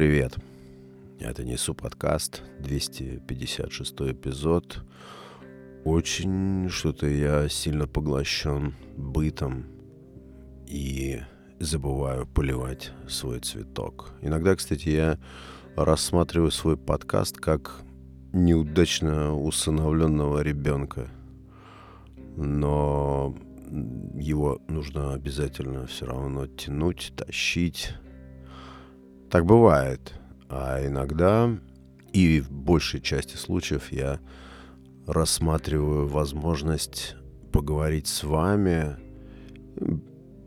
привет! Это Несу подкаст, 256 эпизод. Очень что-то я сильно поглощен бытом и забываю поливать свой цветок. Иногда, кстати, я рассматриваю свой подкаст как неудачно усыновленного ребенка. Но его нужно обязательно все равно тянуть, тащить. Так бывает. А иногда, и в большей части случаев, я рассматриваю возможность поговорить с вами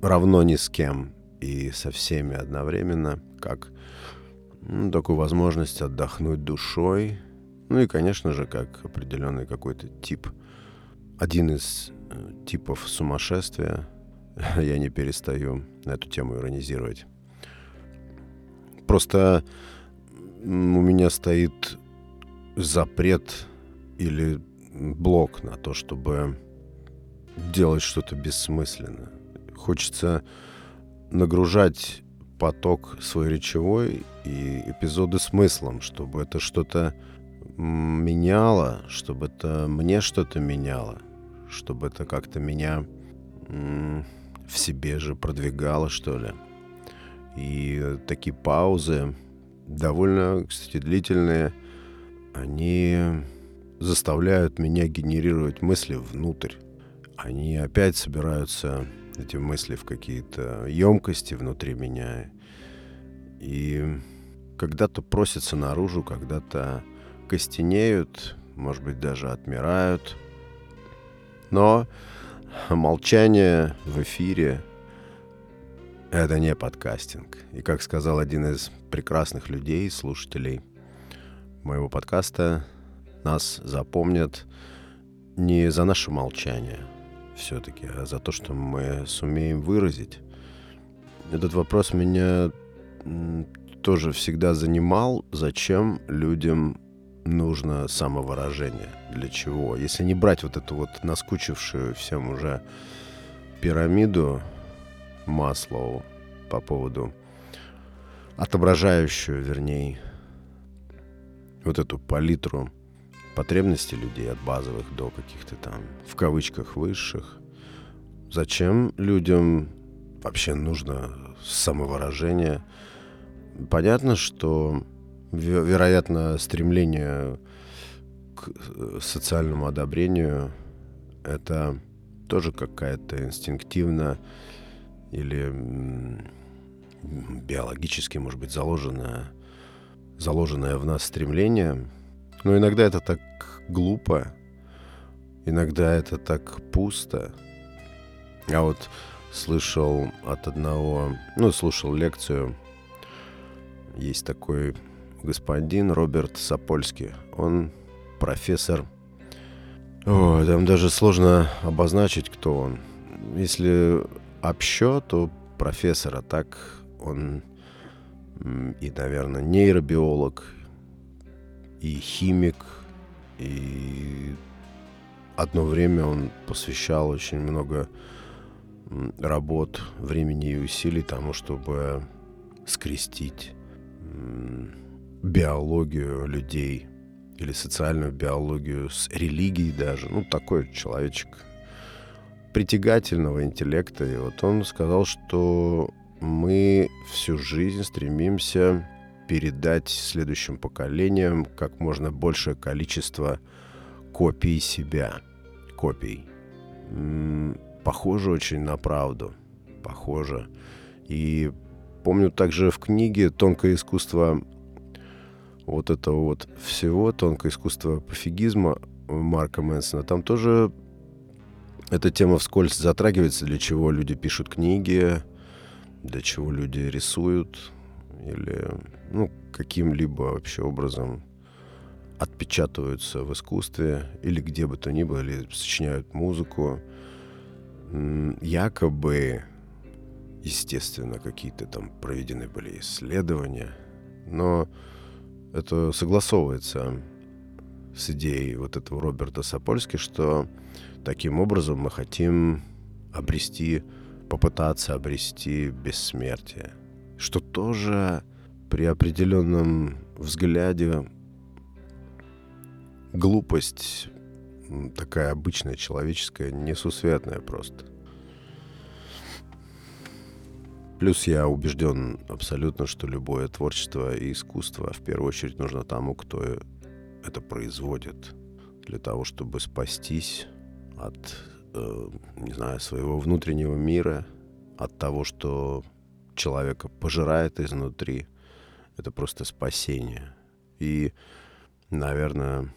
равно ни с кем и со всеми одновременно, как ну, такую возможность отдохнуть душой, ну и, конечно же, как определенный какой-то тип, один из э, типов сумасшествия, я не перестаю на эту тему иронизировать. Просто у меня стоит запрет или блок на то, чтобы делать что-то бессмысленно. Хочется нагружать поток свой речевой и эпизоды смыслом, чтобы это что-то меняло, чтобы это мне что-то меняло, чтобы это как-то меня в себе же продвигало, что ли. И такие паузы, довольно, кстати, длительные, они заставляют меня генерировать мысли внутрь. Они опять собираются, эти мысли, в какие-то емкости внутри меня. И когда-то просятся наружу, когда-то костенеют, может быть, даже отмирают. Но молчание в эфире — это не подкастинг. И как сказал один из прекрасных людей, слушателей моего подкаста, нас запомнят не за наше молчание все-таки, а за то, что мы сумеем выразить. Этот вопрос меня тоже всегда занимал, зачем людям нужно самовыражение. Для чего? Если не брать вот эту вот наскучившую всем уже пирамиду Маслоу по поводу отображающую, вернее, вот эту палитру потребностей людей от базовых до каких-то там, в кавычках, высших. Зачем людям вообще нужно самовыражение? Понятно, что вероятно, стремление к э, социальному одобрению — это тоже какая-то инстинктивно или биологически, может быть, заложенное, заложенное в нас стремление. Но иногда это так глупо, иногда это так пусто. Я вот слышал от одного, ну, слушал лекцию, есть такой господин Роберт Сапольский. Он профессор. О, там даже сложно обозначить, кто он. Если общо, то профессор, а так он и, наверное, нейробиолог, и химик, и одно время он посвящал очень много работ, времени и усилий тому, чтобы скрестить биологию людей или социальную биологию с религией даже. Ну, такой человечек притягательного интеллекта. И вот он сказал, что мы всю жизнь стремимся передать следующим поколениям как можно большее количество копий себя. Копий. Похоже очень на правду. Похоже. И помню также в книге «Тонкое искусство вот этого вот всего, тонкое искусство пофигизма Марка Мэнсона, там тоже эта тема вскользь затрагивается, для чего люди пишут книги, для чего люди рисуют, или ну, каким-либо вообще образом отпечатываются в искусстве, или где бы то ни было, или сочиняют музыку. Якобы, естественно, какие-то там проведены были исследования, но это согласовывается с идеей вот этого Роберта Сапольски, что таким образом мы хотим обрести, попытаться обрести бессмертие. Что тоже при определенном взгляде глупость такая обычная, человеческая, несусветная просто. Плюс я убежден абсолютно, что любое творчество и искусство в первую очередь нужно тому, кто это производит, для того, чтобы спастись от, э, не знаю, своего внутреннего мира, от того, что человека пожирает изнутри. Это просто спасение. И, наверное,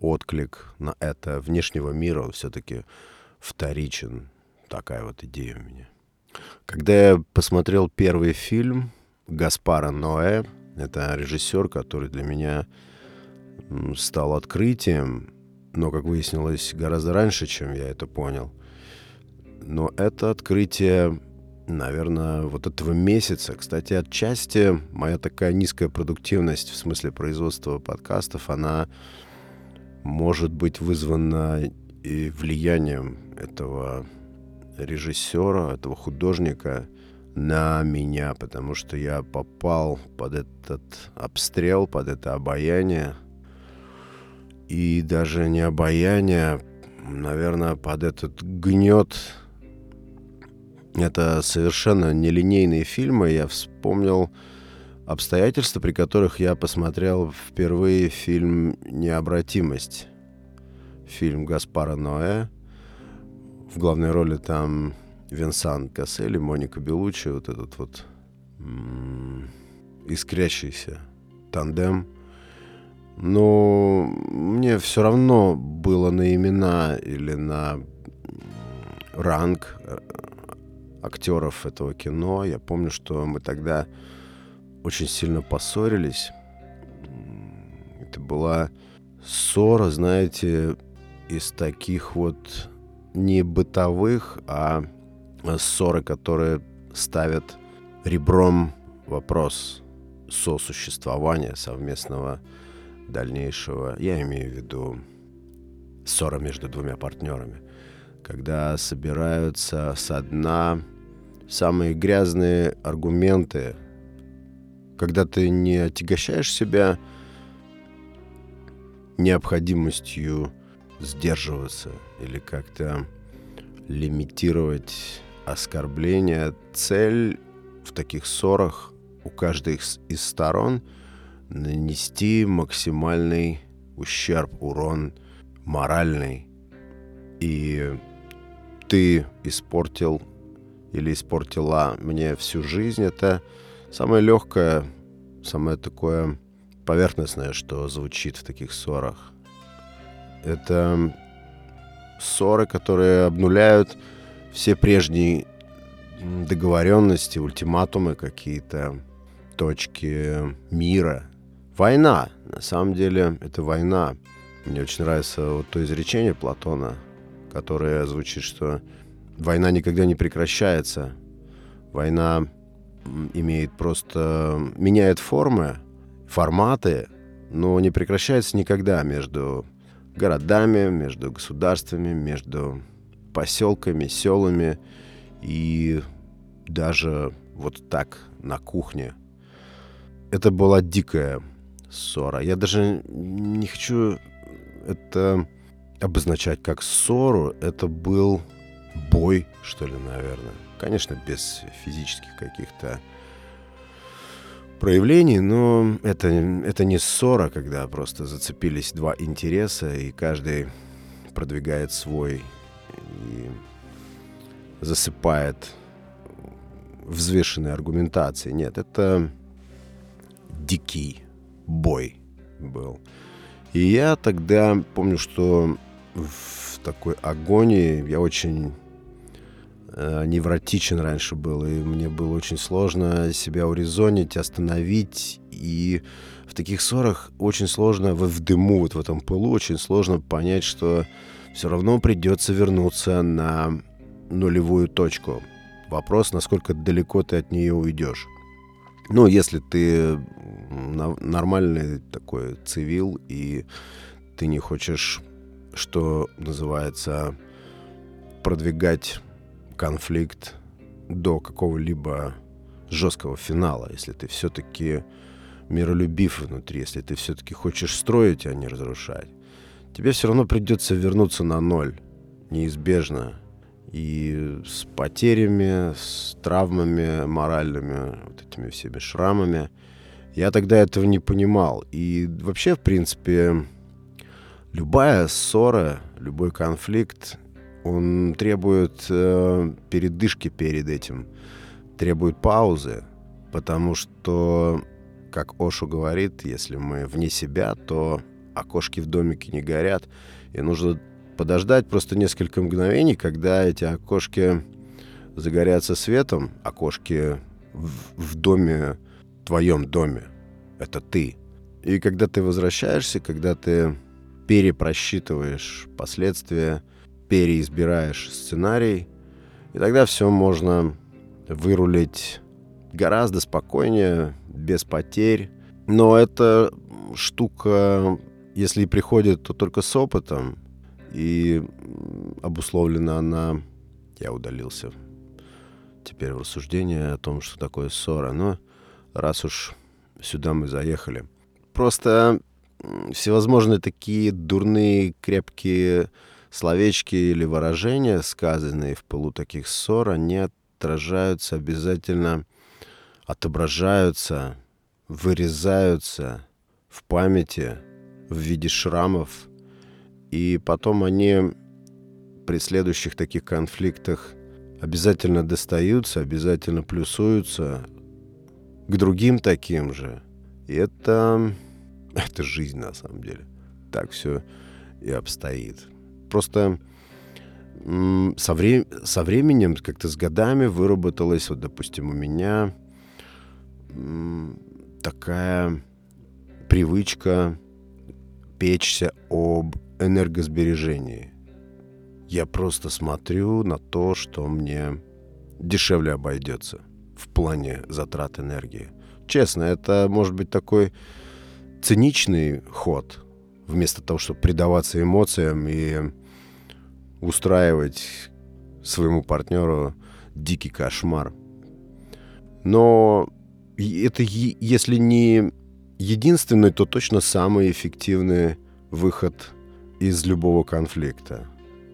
отклик на это внешнего мира, все-таки вторичен. Такая вот идея у меня. Когда я посмотрел первый фильм Гаспара Ноэ, это режиссер, который для меня стал открытием, но, как выяснилось, гораздо раньше, чем я это понял. Но это открытие, наверное, вот этого месяца. Кстати, отчасти моя такая низкая продуктивность в смысле производства подкастов, она может быть вызвана и влиянием этого режиссера, этого художника на меня, потому что я попал под этот обстрел, под это обаяние. И даже не обаяние, наверное, под этот гнет. Это совершенно нелинейные фильмы. Я вспомнил обстоятельства, при которых я посмотрел впервые фильм «Необратимость». Фильм Гаспара Ноэ – в главной роли там Винсан Кассель Моника Белучи, вот этот вот искрящийся тандем. Но мне все равно было на имена или на ранг э, актеров этого кино. Я помню, что мы тогда очень сильно поссорились. Это была ссора, знаете, из таких вот не бытовых, а ссоры, которые ставят ребром вопрос сосуществования совместного дальнейшего. Я имею в виду ссора между двумя партнерами. Когда собираются со дна самые грязные аргументы, когда ты не отягощаешь себя необходимостью сдерживаться или как-то лимитировать оскорбления. Цель в таких ссорах у каждой из сторон нанести максимальный ущерб, урон моральный. И ты испортил или испортила мне всю жизнь. Это самое легкое, самое такое поверхностное, что звучит в таких ссорах. Это ссоры, которые обнуляют все прежние договоренности, ультиматумы какие-то, точки мира. Война. На самом деле это война. Мне очень нравится вот то изречение Платона, которое звучит, что война никогда не прекращается. Война имеет просто... меняет формы, форматы, но не прекращается никогда между городами, между государствами, между поселками, селами и даже вот так на кухне. Это была дикая ссора. Я даже не хочу это обозначать как ссору. Это был бой, что ли, наверное. Конечно, без физических каких-то проявлений, но это, это не ссора, когда просто зацепились два интереса, и каждый продвигает свой и засыпает взвешенной аргументацией. Нет, это дикий бой был. И я тогда помню, что в такой агонии я очень э, невротичен раньше был, и мне было очень сложно себя урезонить, остановить, и в таких ссорах очень сложно, в, в дыму, вот в этом пылу, очень сложно понять, что все равно придется вернуться на нулевую точку. Вопрос, насколько далеко ты от нее уйдешь. Ну, если ты нормальный такой цивил, и ты не хочешь, что называется, продвигать конфликт до какого-либо жесткого финала, если ты все-таки миролюбив внутри, если ты все-таки хочешь строить, а не разрушать, тебе все равно придется вернуться на ноль. Неизбежно. И с потерями, с травмами моральными, вот этими всеми шрамами. Я тогда этого не понимал. И вообще, в принципе, любая ссора, любой конфликт, он требует э, передышки перед этим, требует паузы, потому что, как Ошу говорит, если мы вне себя, то окошки в домике не горят, и нужно подождать просто несколько мгновений, когда эти окошки загорятся светом, окошки в, в доме, в твоем доме, это ты. И когда ты возвращаешься, когда ты перепросчитываешь последствия, переизбираешь сценарий, и тогда все можно вырулить гораздо спокойнее, без потерь. Но эта штука, если и приходит, то только с опытом. И обусловлена она... Я удалился теперь в рассуждение о том, что такое ссора. Но раз уж сюда мы заехали. Просто всевозможные такие дурные, крепкие словечки или выражения, сказанные в полу таких ссор, они отражаются обязательно, отображаются, вырезаются в памяти в виде шрамов, и потом они при следующих таких конфликтах обязательно достаются, обязательно плюсуются к другим таким же. И это, это жизнь на самом деле. Так все и обстоит. Просто со, вре со временем, как-то с годами выработалась, вот, допустим, у меня такая привычка печься об энергосбережении. Я просто смотрю на то, что мне дешевле обойдется в плане затрат энергии. Честно, это может быть такой циничный ход, вместо того, чтобы предаваться эмоциям и устраивать своему партнеру дикий кошмар. Но это, если не единственный, то точно самый эффективный выход из любого конфликта.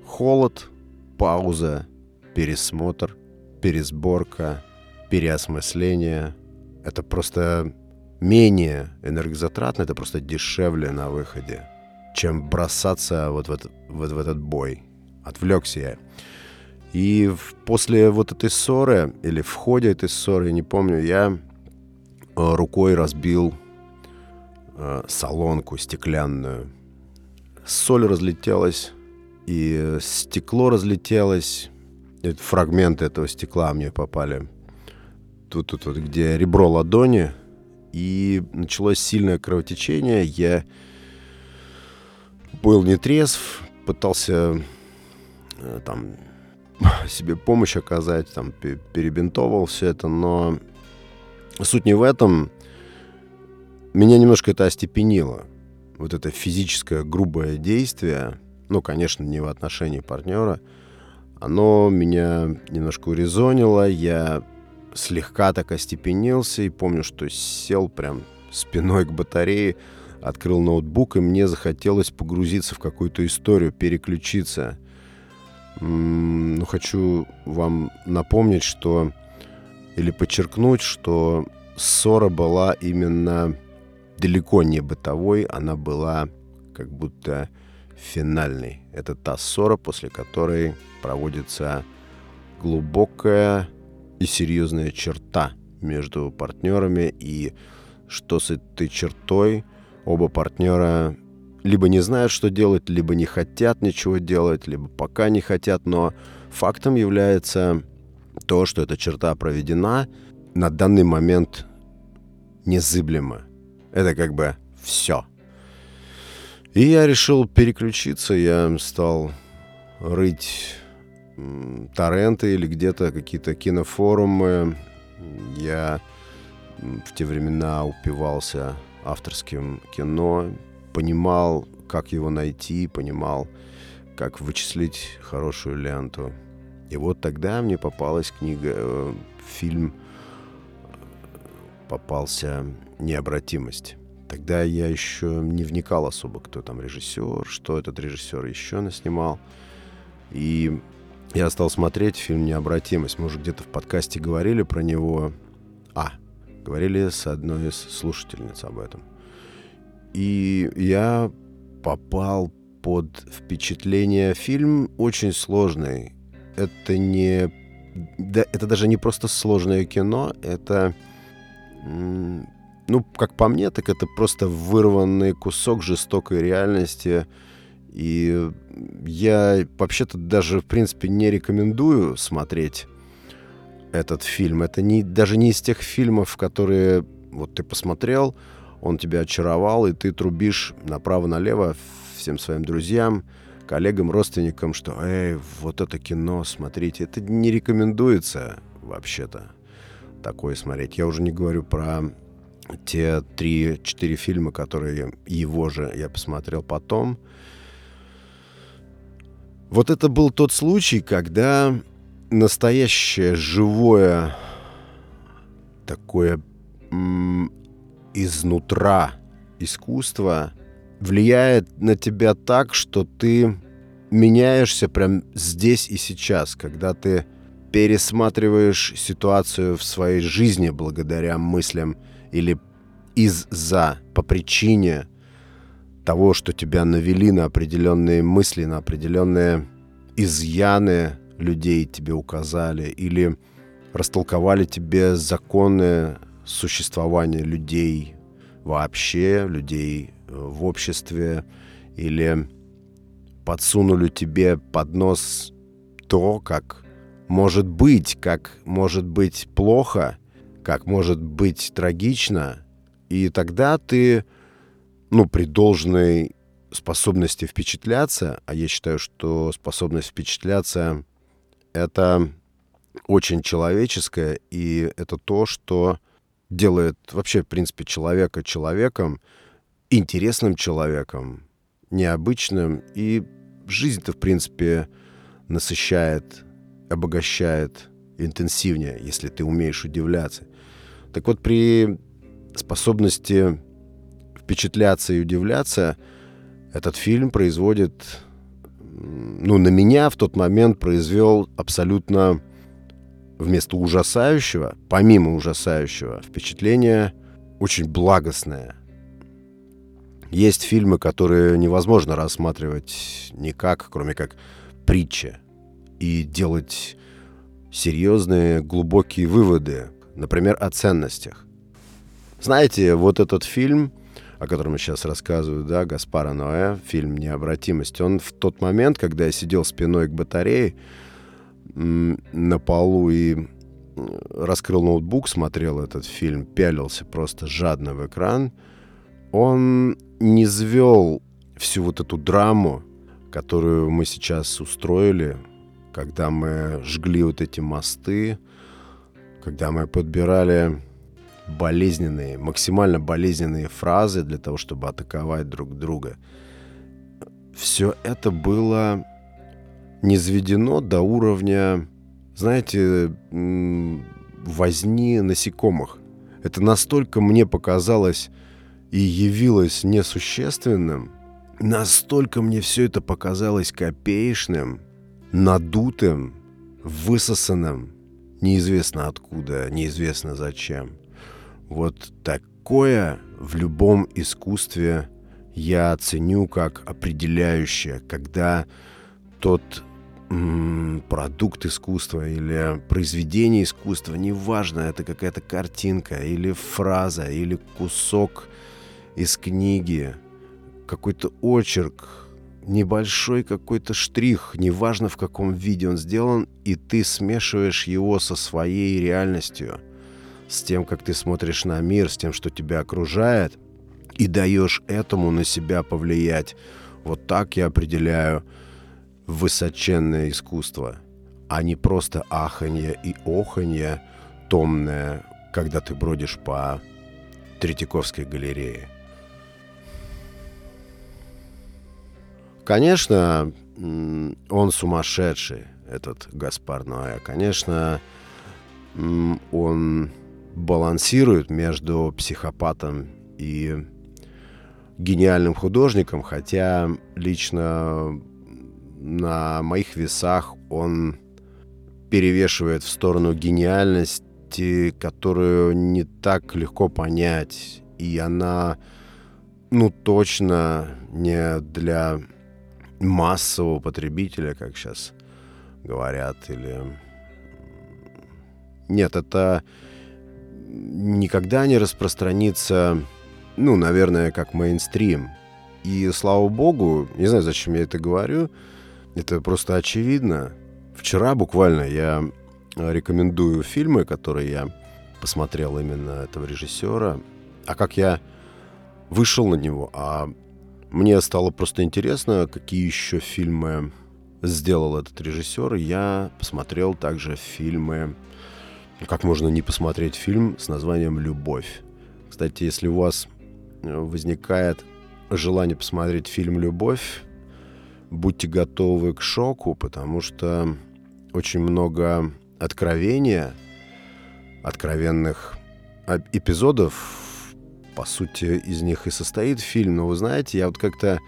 Холод, пауза, пересмотр, пересборка, переосмысление. Это просто менее энергозатратно, это просто дешевле на выходе, чем бросаться вот в этот, вот в этот бой отвлекся я. И после вот этой ссоры, или в ходе этой ссоры, не помню, я э, рукой разбил э, солонку стеклянную. Соль разлетелась, и стекло разлетелось. Фрагменты этого стекла мне попали. Тут, тут вот, где ребро ладони. И началось сильное кровотечение. Я был нетрезв, пытался Э, там себе помощь оказать, там перебинтовал все это, но суть не в этом. Меня немножко это остепенило. Вот это физическое грубое действие, ну, конечно, не в отношении партнера, оно меня немножко урезонило, я слегка так остепенился и помню, что сел прям спиной к батарее, открыл ноутбук, и мне захотелось погрузиться в какую-то историю, переключиться – ну, хочу вам напомнить, что или подчеркнуть, что ссора была именно далеко не бытовой, она была как будто финальной. Это та ссора, после которой проводится глубокая и серьезная черта между партнерами, и что с этой чертой оба партнера либо не знают, что делать, либо не хотят ничего делать, либо пока не хотят, но фактом является то, что эта черта проведена на данный момент незыблемо. Это как бы все. И я решил переключиться, я стал рыть торренты или где-то какие-то кинофорумы. Я в те времена упивался авторским кино, понимал, как его найти, понимал, как вычислить хорошую ленту. И вот тогда мне попалась книга, э, фильм попался «Необратимость». Тогда я еще не вникал особо, кто там режиссер, что этот режиссер еще наснимал. И я стал смотреть фильм «Необратимость». Мы уже где-то в подкасте говорили про него. А, говорили с одной из слушательниц об этом. И я попал под впечатление. Фильм очень сложный. Это не... Да, это даже не просто сложное кино, это... Ну, как по мне, так это просто вырванный кусок жестокой реальности – и я вообще-то даже, в принципе, не рекомендую смотреть этот фильм. Это не, даже не из тех фильмов, которые вот ты посмотрел, он тебя очаровал, и ты трубишь направо-налево всем своим друзьям, коллегам, родственникам, что «Эй, вот это кино, смотрите». Это не рекомендуется вообще-то такое смотреть. Я уже не говорю про те три-четыре фильма, которые его же я посмотрел потом – вот это был тот случай, когда настоящее живое такое изнутра искусство влияет на тебя так, что ты меняешься прям здесь и сейчас, когда ты пересматриваешь ситуацию в своей жизни благодаря мыслям или из-за, по причине того, что тебя навели на определенные мысли, на определенные изъяны людей тебе указали или растолковали тебе законы существования людей вообще, людей э, в обществе, или подсунули тебе под нос то, как может быть, как может быть плохо, как может быть трагично, и тогда ты ну, при должной способности впечатляться, а я считаю, что способность впечатляться — это очень человеческое, и это то, что делает вообще, в принципе, человека человеком, интересным человеком, необычным, и жизнь-то, в принципе, насыщает, обогащает интенсивнее, если ты умеешь удивляться. Так вот, при способности впечатляться и удивляться, этот фильм производит, ну, на меня в тот момент произвел абсолютно вместо ужасающего, помимо ужасающего, впечатление очень благостное. Есть фильмы, которые невозможно рассматривать никак, кроме как притча, и делать серьезные, глубокие выводы, например, о ценностях. Знаете, вот этот фильм о котором я сейчас рассказываю, да, Гаспара Ноэ, фильм «Необратимость», он в тот момент, когда я сидел спиной к батарее на полу и раскрыл ноутбук, смотрел этот фильм, пялился просто жадно в экран, он не звел всю вот эту драму, которую мы сейчас устроили, когда мы жгли вот эти мосты, когда мы подбирали болезненные, максимально болезненные фразы для того, чтобы атаковать друг друга. Все это было низведено до уровня, знаете, возни насекомых. Это настолько мне показалось и явилось несущественным, настолько мне все это показалось копеечным, надутым, высосанным, неизвестно откуда, неизвестно зачем – вот такое в любом искусстве я ценю как определяющее, когда тот продукт искусства или произведение искусства, неважно, это какая-то картинка или фраза, или кусок из книги, какой-то очерк, небольшой какой-то штрих, неважно в каком виде он сделан, и ты смешиваешь его со своей реальностью – с тем, как ты смотришь на мир, с тем, что тебя окружает, и даешь этому на себя повлиять. Вот так я определяю высоченное искусство, а не просто аханье и оханье томное, когда ты бродишь по Третьяковской галерее. Конечно, он сумасшедший, этот Гаспар Ноэ. Конечно, он балансирует между психопатом и гениальным художником, хотя лично на моих весах он перевешивает в сторону гениальности, которую не так легко понять. И она, ну, точно не для массового потребителя, как сейчас говорят, или... Нет, это никогда не распространится, ну, наверное, как мейнстрим. И слава богу, не знаю, зачем я это говорю, это просто очевидно. Вчера буквально я рекомендую фильмы, которые я посмотрел именно этого режиссера. А как я вышел на него, а мне стало просто интересно, какие еще фильмы сделал этот режиссер. Я посмотрел также фильмы... Как можно не посмотреть фильм с названием «Любовь»? Кстати, если у вас э, возникает желание посмотреть фильм «Любовь», будьте готовы к шоку, потому что очень много откровения, откровенных эпизодов, по сути, из них и состоит фильм. Но вы знаете, я вот как-то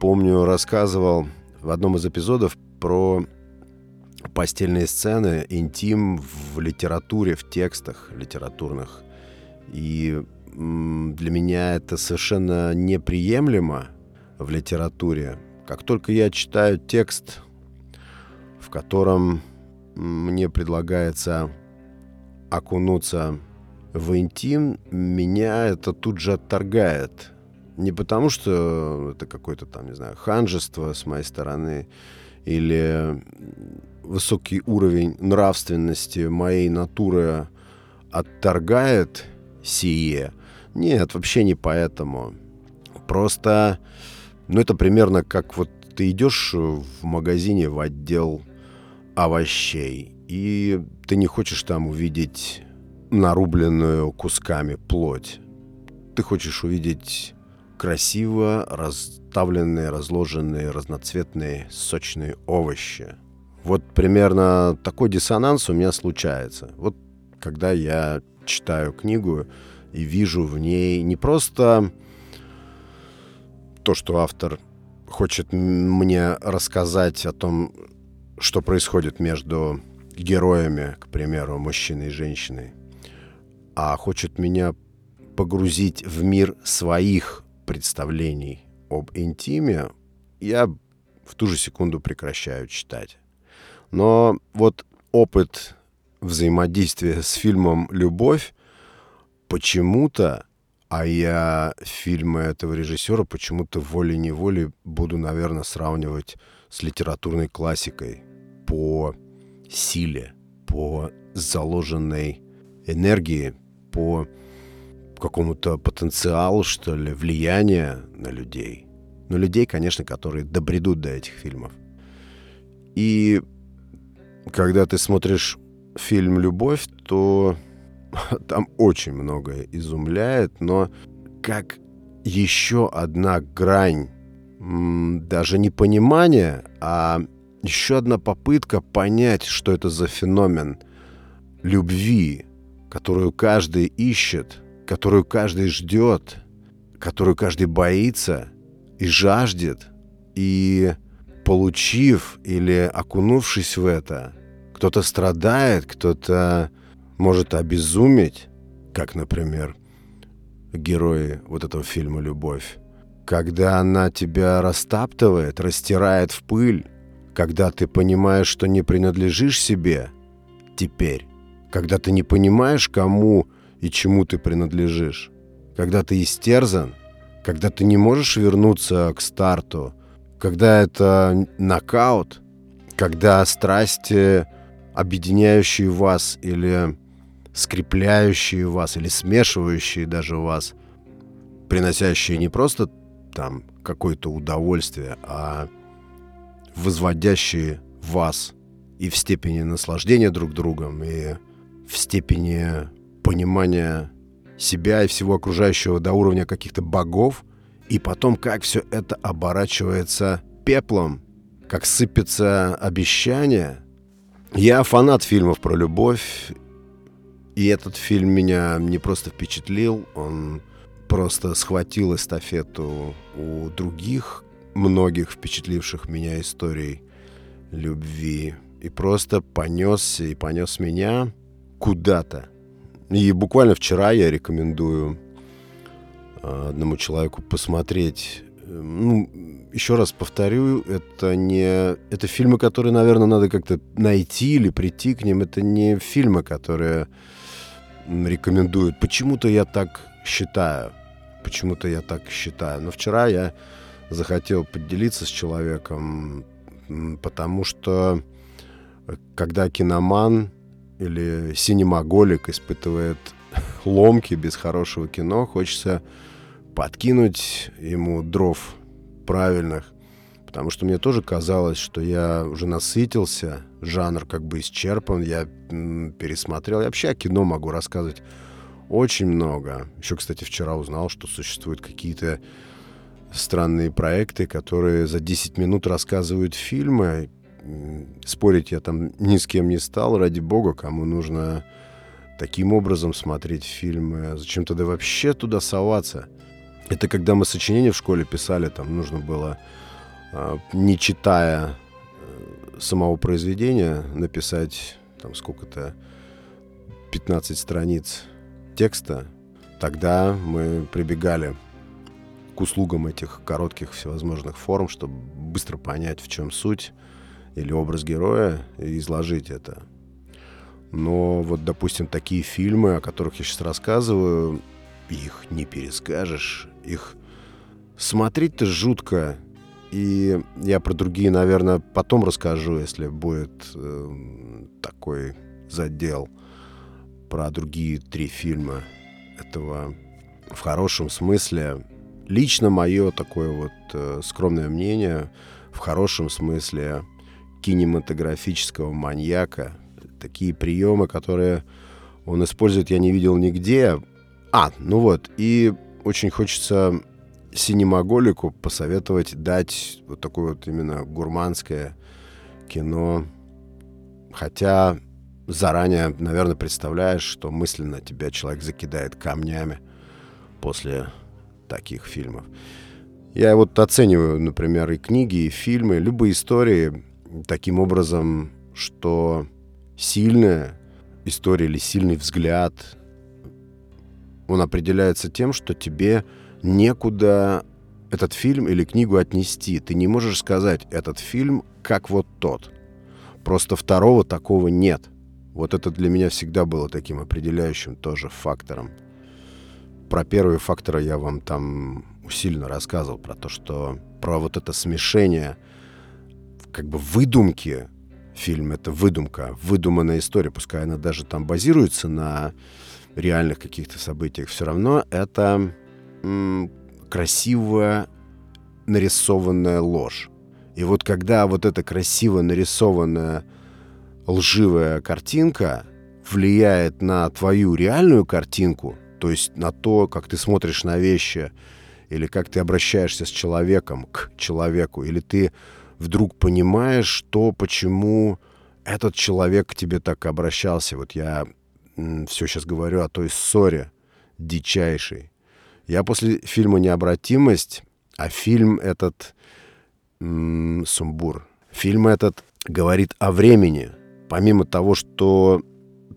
помню, рассказывал в одном из эпизодов про постельные сцены, интим в литературе, в текстах литературных. И для меня это совершенно неприемлемо в литературе. Как только я читаю текст в котором мне предлагается окунуться в интим, меня это тут же отторгает. Не потому, что это какое-то там, не знаю, ханжество с моей стороны или высокий уровень нравственности моей натуры отторгает сие. Нет, вообще не поэтому. Просто, ну это примерно как вот ты идешь в магазине в отдел овощей, и ты не хочешь там увидеть нарубленную кусками плоть. Ты хочешь увидеть красиво расставленные, разложенные, разноцветные, сочные овощи. Вот примерно такой диссонанс у меня случается. Вот когда я читаю книгу и вижу в ней не просто то, что автор хочет мне рассказать о том, что происходит между героями, к примеру, мужчиной и женщиной, а хочет меня погрузить в мир своих представлений об интиме, я в ту же секунду прекращаю читать. Но вот опыт взаимодействия с фильмом «Любовь» почему-то, а я фильмы этого режиссера почему-то волей-неволей буду, наверное, сравнивать с литературной классикой по силе, по заложенной энергии, по какому-то потенциалу, что ли, влияния на людей. Но людей, конечно, которые добредут до этих фильмов. И когда ты смотришь фильм «Любовь», то там очень многое изумляет, но как еще одна грань даже не понимания, а еще одна попытка понять, что это за феномен любви, которую каждый ищет, которую каждый ждет, которую каждый боится и жаждет. И получив или окунувшись в это, кто-то страдает, кто-то может обезуметь, как, например, герои вот этого фильма «Любовь». Когда она тебя растаптывает, растирает в пыль, когда ты понимаешь, что не принадлежишь себе теперь, когда ты не понимаешь, кому и чему ты принадлежишь, когда ты истерзан, когда ты не можешь вернуться к старту, когда это нокаут, когда страсти, объединяющие вас или скрепляющие вас, или смешивающие даже вас, приносящие не просто там какое-то удовольствие, а возводящие вас и в степени наслаждения друг другом, и в степени понимания себя и всего окружающего до уровня каких-то богов, и потом как все это оборачивается пеплом, как сыпется обещание. Я фанат фильмов про любовь, И этот фильм меня не просто впечатлил, он просто схватил эстафету у других, многих впечатливших меня историй любви. И просто понесся и понес меня куда-то. И буквально вчера я рекомендую а, одному человеку посмотреть. Ну, еще раз повторю, это не... Это фильмы, которые, наверное, надо как-то найти или прийти к ним. Это не фильмы, которые рекомендуют. Почему-то я так считаю. Почему-то я так считаю. Но вчера я захотел поделиться с человеком, потому что э, когда киноман или синемаголик испытывает ломки без хорошего кино, хочется подкинуть ему дров правильных. Потому что мне тоже казалось, что я уже насытился, жанр как бы исчерпан, я пересмотрел. Я вообще о кино могу рассказывать очень много. Еще, кстати, вчера узнал, что существуют какие-то странные проекты, которые за 10 минут рассказывают фильмы. Спорить я там ни с кем не стал, ради бога, кому нужно таким образом смотреть фильмы. Зачем тогда вообще туда соваться? Это когда мы сочинение в школе писали, там нужно было, а, не читая э, самого произведения, написать там сколько-то 15 страниц текста, тогда мы прибегали к услугам этих коротких всевозможных форм, чтобы быстро понять, в чем суть или образ героя, и изложить это. Но вот, допустим, такие фильмы, о которых я сейчас рассказываю, их не перескажешь, их смотреть-то жутко. И я про другие, наверное, потом расскажу, если будет э, такой задел про другие три фильма этого в хорошем смысле. Лично мое такое вот э, скромное мнение в хорошем смысле кинематографического маньяка. Такие приемы, которые он использует, я не видел нигде. А, ну вот, и очень хочется синемаголику посоветовать дать вот такое вот именно гурманское кино. Хотя заранее, наверное, представляешь, что мысленно тебя человек закидает камнями после таких фильмов. Я вот оцениваю, например, и книги, и фильмы, любые истории таким образом, что сильная история или сильный взгляд он определяется тем, что тебе некуда этот фильм или книгу отнести. Ты не можешь сказать, этот фильм как вот тот. Просто второго такого нет. Вот это для меня всегда было таким определяющим тоже фактором. Про первые факторы я вам там усиленно рассказывал, про то, что про вот это смешение как бы выдумки. Фильм — это выдумка, выдуманная история, пускай она даже там базируется на реальных каких-то событиях, все равно это м, красиво нарисованная ложь. И вот когда вот эта красиво нарисованная лживая картинка влияет на твою реальную картинку, то есть на то, как ты смотришь на вещи, или как ты обращаешься с человеком к человеку, или ты вдруг понимаешь, что, почему этот человек к тебе так обращался. Вот я все сейчас говорю о той ссоре дичайшей. Я после фильма «Необратимость», а фильм этот м- «Сумбур», фильм этот говорит о времени. Помимо того, что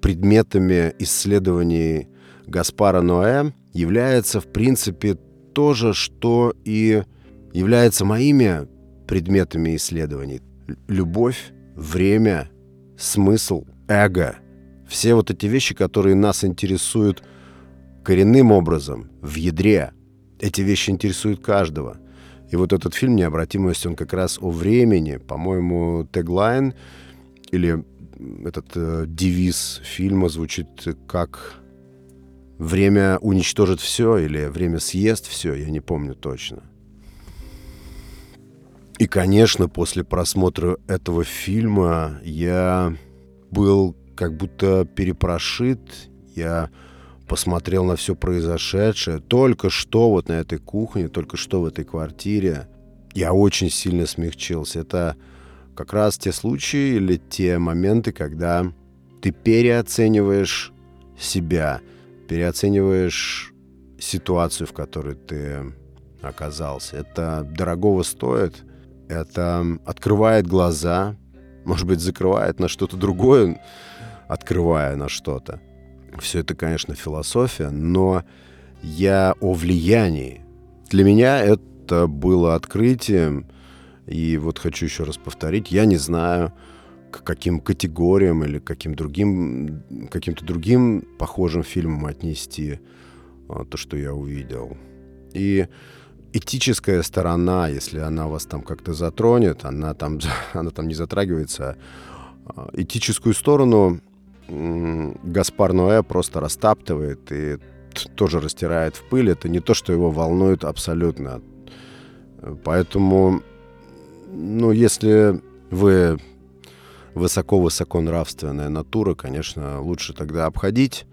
предметами исследований Гаспара Ноэ является, в принципе, то же, что и является моими предметами исследований. Любовь, время, смысл, эго — все вот эти вещи, которые нас интересуют коренным образом, в ядре, эти вещи интересуют каждого. И вот этот фильм «Необратимость», он как раз о времени. По-моему, теглайн или этот э, девиз фильма звучит как «Время уничтожит все» или «Время съест все», я не помню точно. И, конечно, после просмотра этого фильма я был как будто перепрошит. Я посмотрел на все произошедшее. Только что вот на этой кухне, только что в этой квартире. Я очень сильно смягчился. Это как раз те случаи или те моменты, когда ты переоцениваешь себя, переоцениваешь ситуацию, в которой ты оказался. Это дорогого стоит, это открывает глаза, может быть, закрывает на что-то другое, открывая на что-то. Все это, конечно, философия, но я о влиянии. Для меня это было открытием, и вот хочу еще раз повторить, я не знаю, к каким категориям или каким другим, каким-то другим похожим фильмам отнести а, то, что я увидел. И этическая сторона, если она вас там как-то затронет, она там, она там не затрагивается. А, этическую сторону Гаспар Ноэ просто растаптывает и тоже растирает в пыль. Это не то, что его волнует абсолютно. Поэтому, ну, если вы высоко-высоко нравственная натура, конечно, лучше тогда обходить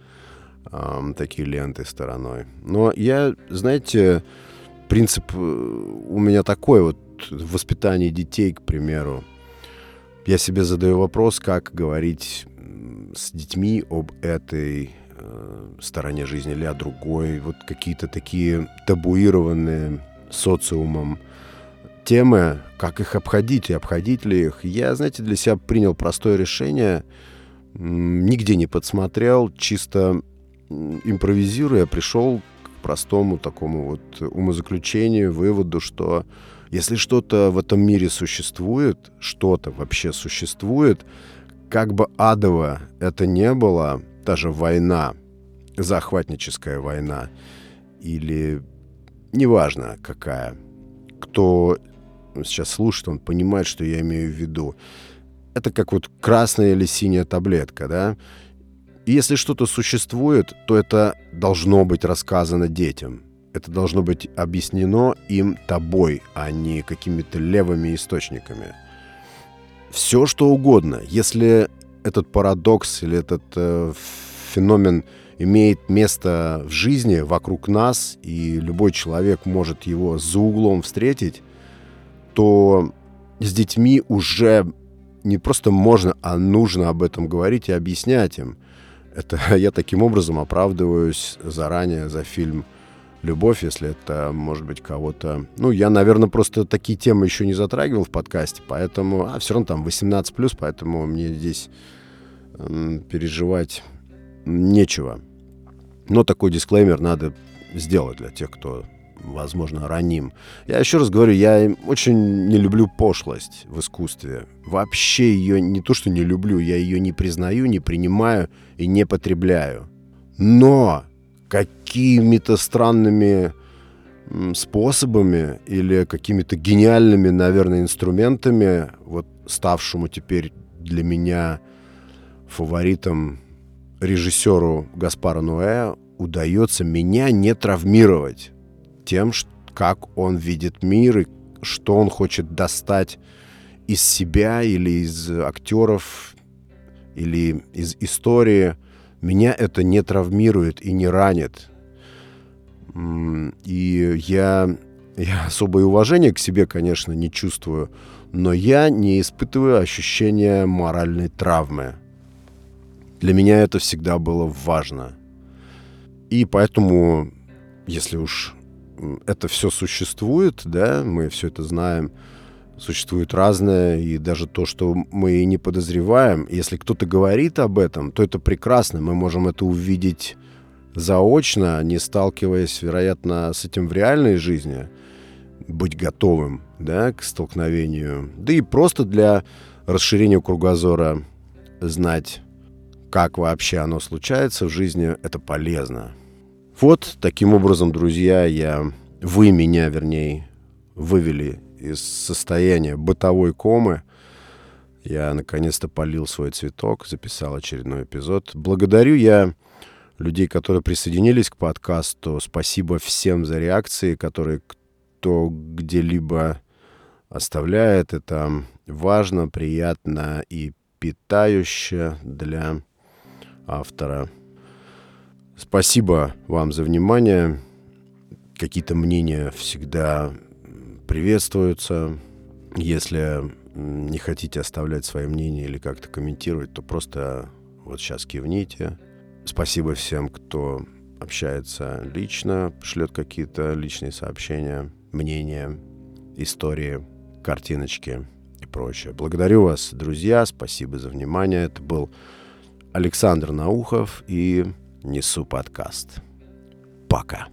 э, такие ленты стороной. Но я, знаете, принцип э, у меня такой вот в воспитании детей, к примеру. Я себе задаю вопрос, как говорить с детьми об этой э, стороне жизни или о другой. Вот какие-то такие табуированные социумом темы, как их обходить и обходить ли их. Я, знаете, для себя принял простое решение, нигде не подсмотрел, чисто импровизируя, пришел простому такому вот умозаключению, выводу, что если что-то в этом мире существует, что-то вообще существует, как бы адово это не было, даже война, захватническая война, или неважно какая, кто сейчас слушает, он понимает, что я имею в виду. Это как вот красная или синяя таблетка, да? И если что-то существует, то это должно быть рассказано детям. Это должно быть объяснено им тобой, а не какими-то левыми источниками. Все что угодно. Если этот парадокс или этот э, феномен имеет место в жизни вокруг нас, и любой человек может его за углом встретить, то с детьми уже не просто можно, а нужно об этом говорить и объяснять им. Это я таким образом оправдываюсь заранее за фильм «Любовь», если это, может быть, кого-то... Ну, я, наверное, просто такие темы еще не затрагивал в подкасте, поэтому... А все равно там 18+, поэтому мне здесь переживать нечего. Но такой дисклеймер надо сделать для тех, кто возможно, раним. Я еще раз говорю, я очень не люблю пошлость в искусстве. Вообще ее не то, что не люблю, я ее не признаю, не принимаю и не потребляю. Но какими-то странными способами или какими-то гениальными, наверное, инструментами, вот ставшему теперь для меня фаворитом режиссеру Гаспара Ноэ, удается меня не травмировать тем, как он видит мир и что он хочет достать из себя или из актеров, или из истории. Меня это не травмирует и не ранит. И я, я особое уважение к себе, конечно, не чувствую, но я не испытываю ощущения моральной травмы. Для меня это всегда было важно. И поэтому, если уж это все существует, да, мы все это знаем, существует разное, и даже то, что мы не подозреваем, если кто-то говорит об этом, то это прекрасно, мы можем это увидеть заочно, не сталкиваясь, вероятно, с этим в реальной жизни, быть готовым, да, к столкновению, да и просто для расширения кругозора знать, как вообще оно случается в жизни, это полезно. Вот таким образом, друзья, я, вы меня, вернее, вывели из состояния бытовой комы. Я наконец-то полил свой цветок, записал очередной эпизод. Благодарю я людей, которые присоединились к подкасту. Спасибо всем за реакции, которые кто где-либо оставляет. Это важно, приятно и питающе для автора. Спасибо вам за внимание. Какие-то мнения всегда приветствуются. Если не хотите оставлять свое мнение или как-то комментировать, то просто вот сейчас кивните. Спасибо всем, кто общается лично, шлет какие-то личные сообщения, мнения, истории, картиночки и прочее. Благодарю вас, друзья, спасибо за внимание. Это был Александр Наухов и Несу подкаст. Пока.